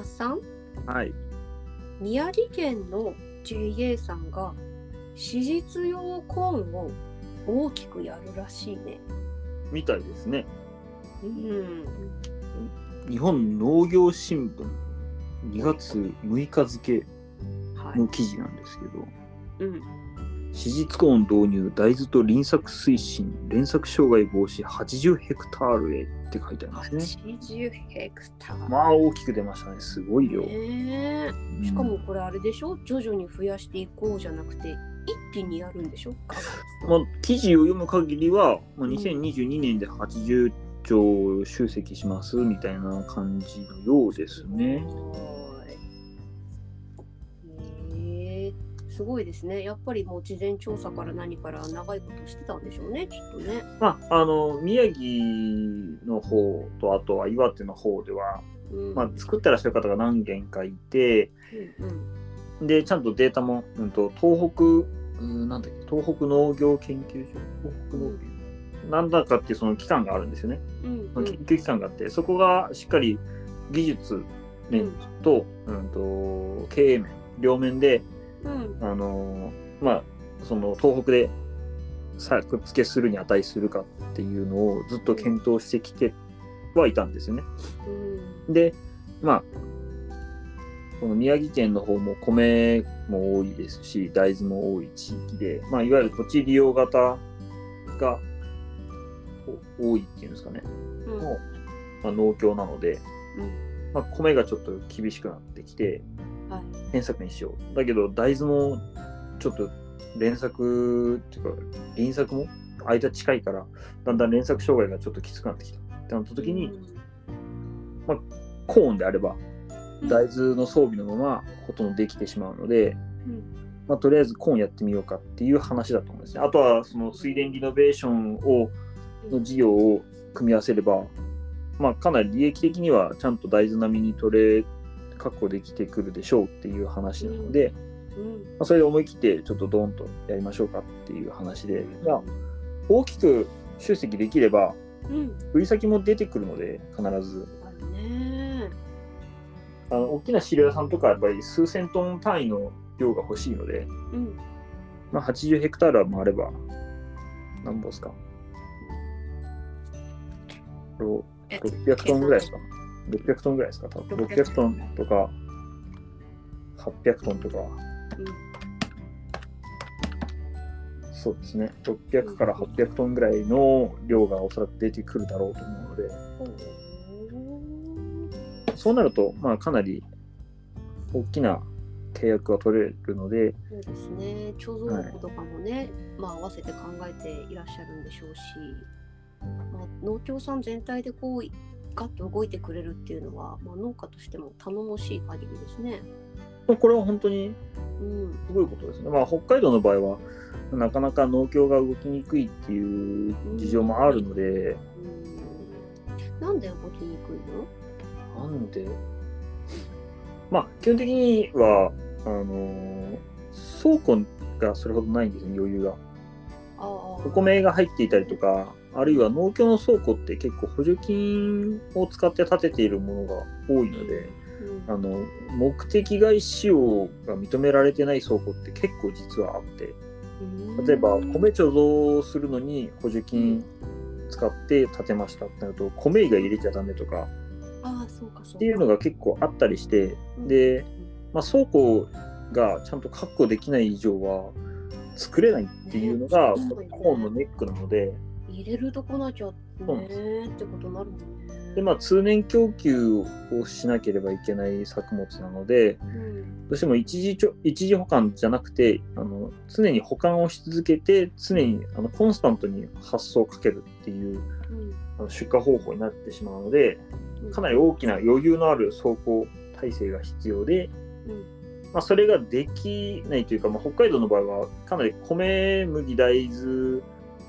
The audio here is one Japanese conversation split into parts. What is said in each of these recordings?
マスさん？はい。宮城県の JA さんが史実用コーンを大きくやるらしいね。みたいですね。うん。日本農業新聞2月6日付はいの。記事なんですけど、うん。史実コーン導入大豆と輪作推進連作障害防止80ヘクタールへって書いてありますね。80ヘクタール。まあ大きく出ましたね。すごい量。ねえうんしかもこれあれでしょ？徐々に増やしていこうじゃなくて一気にやるんでしょ？まあ、記事を読む限りは、まあ、2022年で80兆集積しますみたいな感じのようですね。へすごいですね。やっぱりもう事前調査から何から長いことしてたんでしょうね、きっとね。まあ、あの宮城の方とあとは岩手の方では、うん、まあ、作ってらっしゃる方が何件かいてうんでちゃんとデータも、うん、と東北うんなんだっけ東北農業研究所？東北農業、なんだかっていうその機関があるんですよね、うんうん。研究機関があってそこがしっかり技術面と,、うん、と経営面両面でうん。あのまあその東北で作付けするに値するかっていうのをずっと検討してきてはいたんですよね。うん。でまあこの宮城県の方も米も多いですし大豆も多い地域で、まあ、いわゆる土地利用型がお多いっていうんですかね、うん。のまあ、農協なので、うん。まあ、米がちょっと厳しくなってきてはい。連作にしよう。だけど大豆もちょっと連作っていうか輪作も間近いからだんだん連作障害がちょっときつくなってきた。ってなった時に、コーンであればうん。大豆の装備のままほとんどできてしまうので、うん。まあ、とりあえずコーンやってみようかっていう話だと思うんですね。あとはその水田リノベーションをの事業を組み合わせれば、まあ、かなり利益的にはちゃんと大豆並みに取れ確保できてくるでしょうっていう話なので、うん。まあ、それで思い切ってちょっとドーンとやりましょうかっていう話で、まあ、大きく集積できればうん。売り先も出てくるので必ず。あの大きな飼料屋さんとかやっぱり数千トン単位の量が欲しいので、うん。まあ、80ヘクタールもあれば何本ですか？ろえ600トンぐらいですか？?600 トンぐらいですか？多分。600 600トン。とか。800トンとか、そうですね。600から800トンぐらいの量がおそらく出てくるだろうと思うので。うんそうなると、まあ、かなり大きな契約が取れるので、そうですね。貯蔵庫とかもね、まあ合わせて考えていらっしゃるんでしょうし、まあ、農協さん全体でこうガッと動いてくれるっていうのは、まあ、農家としても頼もしい限りですね。まあこれは本当にうんすごいことですね。まあ、北海道の場合は、なかなか農協が動きにくいっていう事情もあるので、うんなんで動きにくいの？なんで、まあ、基本的には、あのー倉庫がそれほどないんですよ、余裕が。お米が入っていたりとか、あるいは農協の倉庫って結構補助金を使って建てているものが多いので、うん。あの目的外使用が認められてない倉庫って結構実はあって、例えば米貯蔵するのに補助金使って建てましたってなると米以外入れちゃダメとかっていうのが結構あったりしてで、まあ、倉庫がちゃんと確保できない以上は作れないっていうのがねコーンのネックなので入れるとこなきゃねそうなんでってことになるもんね。で、まあ、通年供給をしなければいけない作物なのでうんどうしても一時ちょ一時保管じゃなくてあの常に保管をし続けて常にあのコンスタントに発送をかけるっていううん。あの出荷方法になってしまうのでうん。かなり大きな余裕のある走行体制が必要で、うんまあ、それができないというか、まあ、北海道の場合はかなり米麦大豆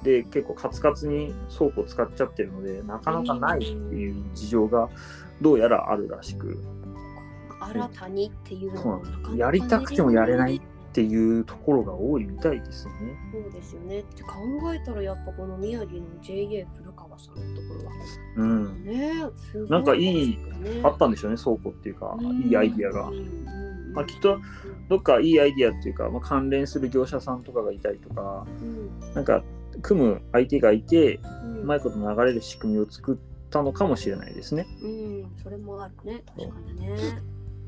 で結構カツカツに倉庫を使っちゃってるのでなかなかないっていう事情がどうやらあるらしく新たにっていうのはやりたくてもやれないっていうところが多いみたいですね。そうですよね。って考えたらやっぱこの宮城の JA 古川さんのところはうん、ねすごなんかいいあったんでしょうね倉庫っていうかうんいいアイディアがうん。うんまあ、きっとどっかいいアイディアっていうか、まあ、関連する業者さんとかがいたりとかうんなんか組む相手がいてうまいこと流れる仕組みを作ったのかもしれないですね。うん、それもあるね、確かにね。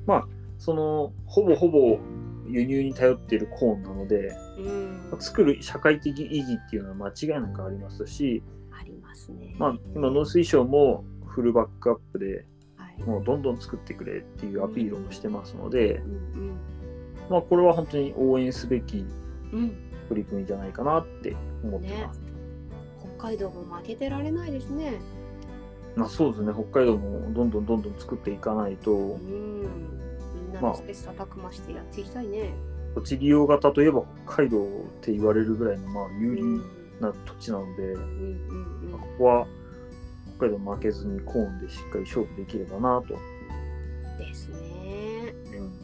まあそのほぼほぼ輸入に頼っているコーンなのでうん、作る社会的意義っていうのは間違いなくありますし、ありますね。まあ、今農水省もフルバックアップではい、もうどんどん作ってくれっていうアピールもしてますので、うんまあ、これは本当に応援すべきうん、うん、取り組みじゃないかなって思ってます。北海道も負けてられないですね。まあ、そうですね北海道もどんどんどんどん作っていかないとうん、みんなまあ。で切磋琢磨してやっていきたいね。栃木用型といえば北海道って言われるぐらいのまあ有利うん、な土地なので、うん、うん、まあここは負けずにコーンでしっかり勝負できればなと。ですね。うん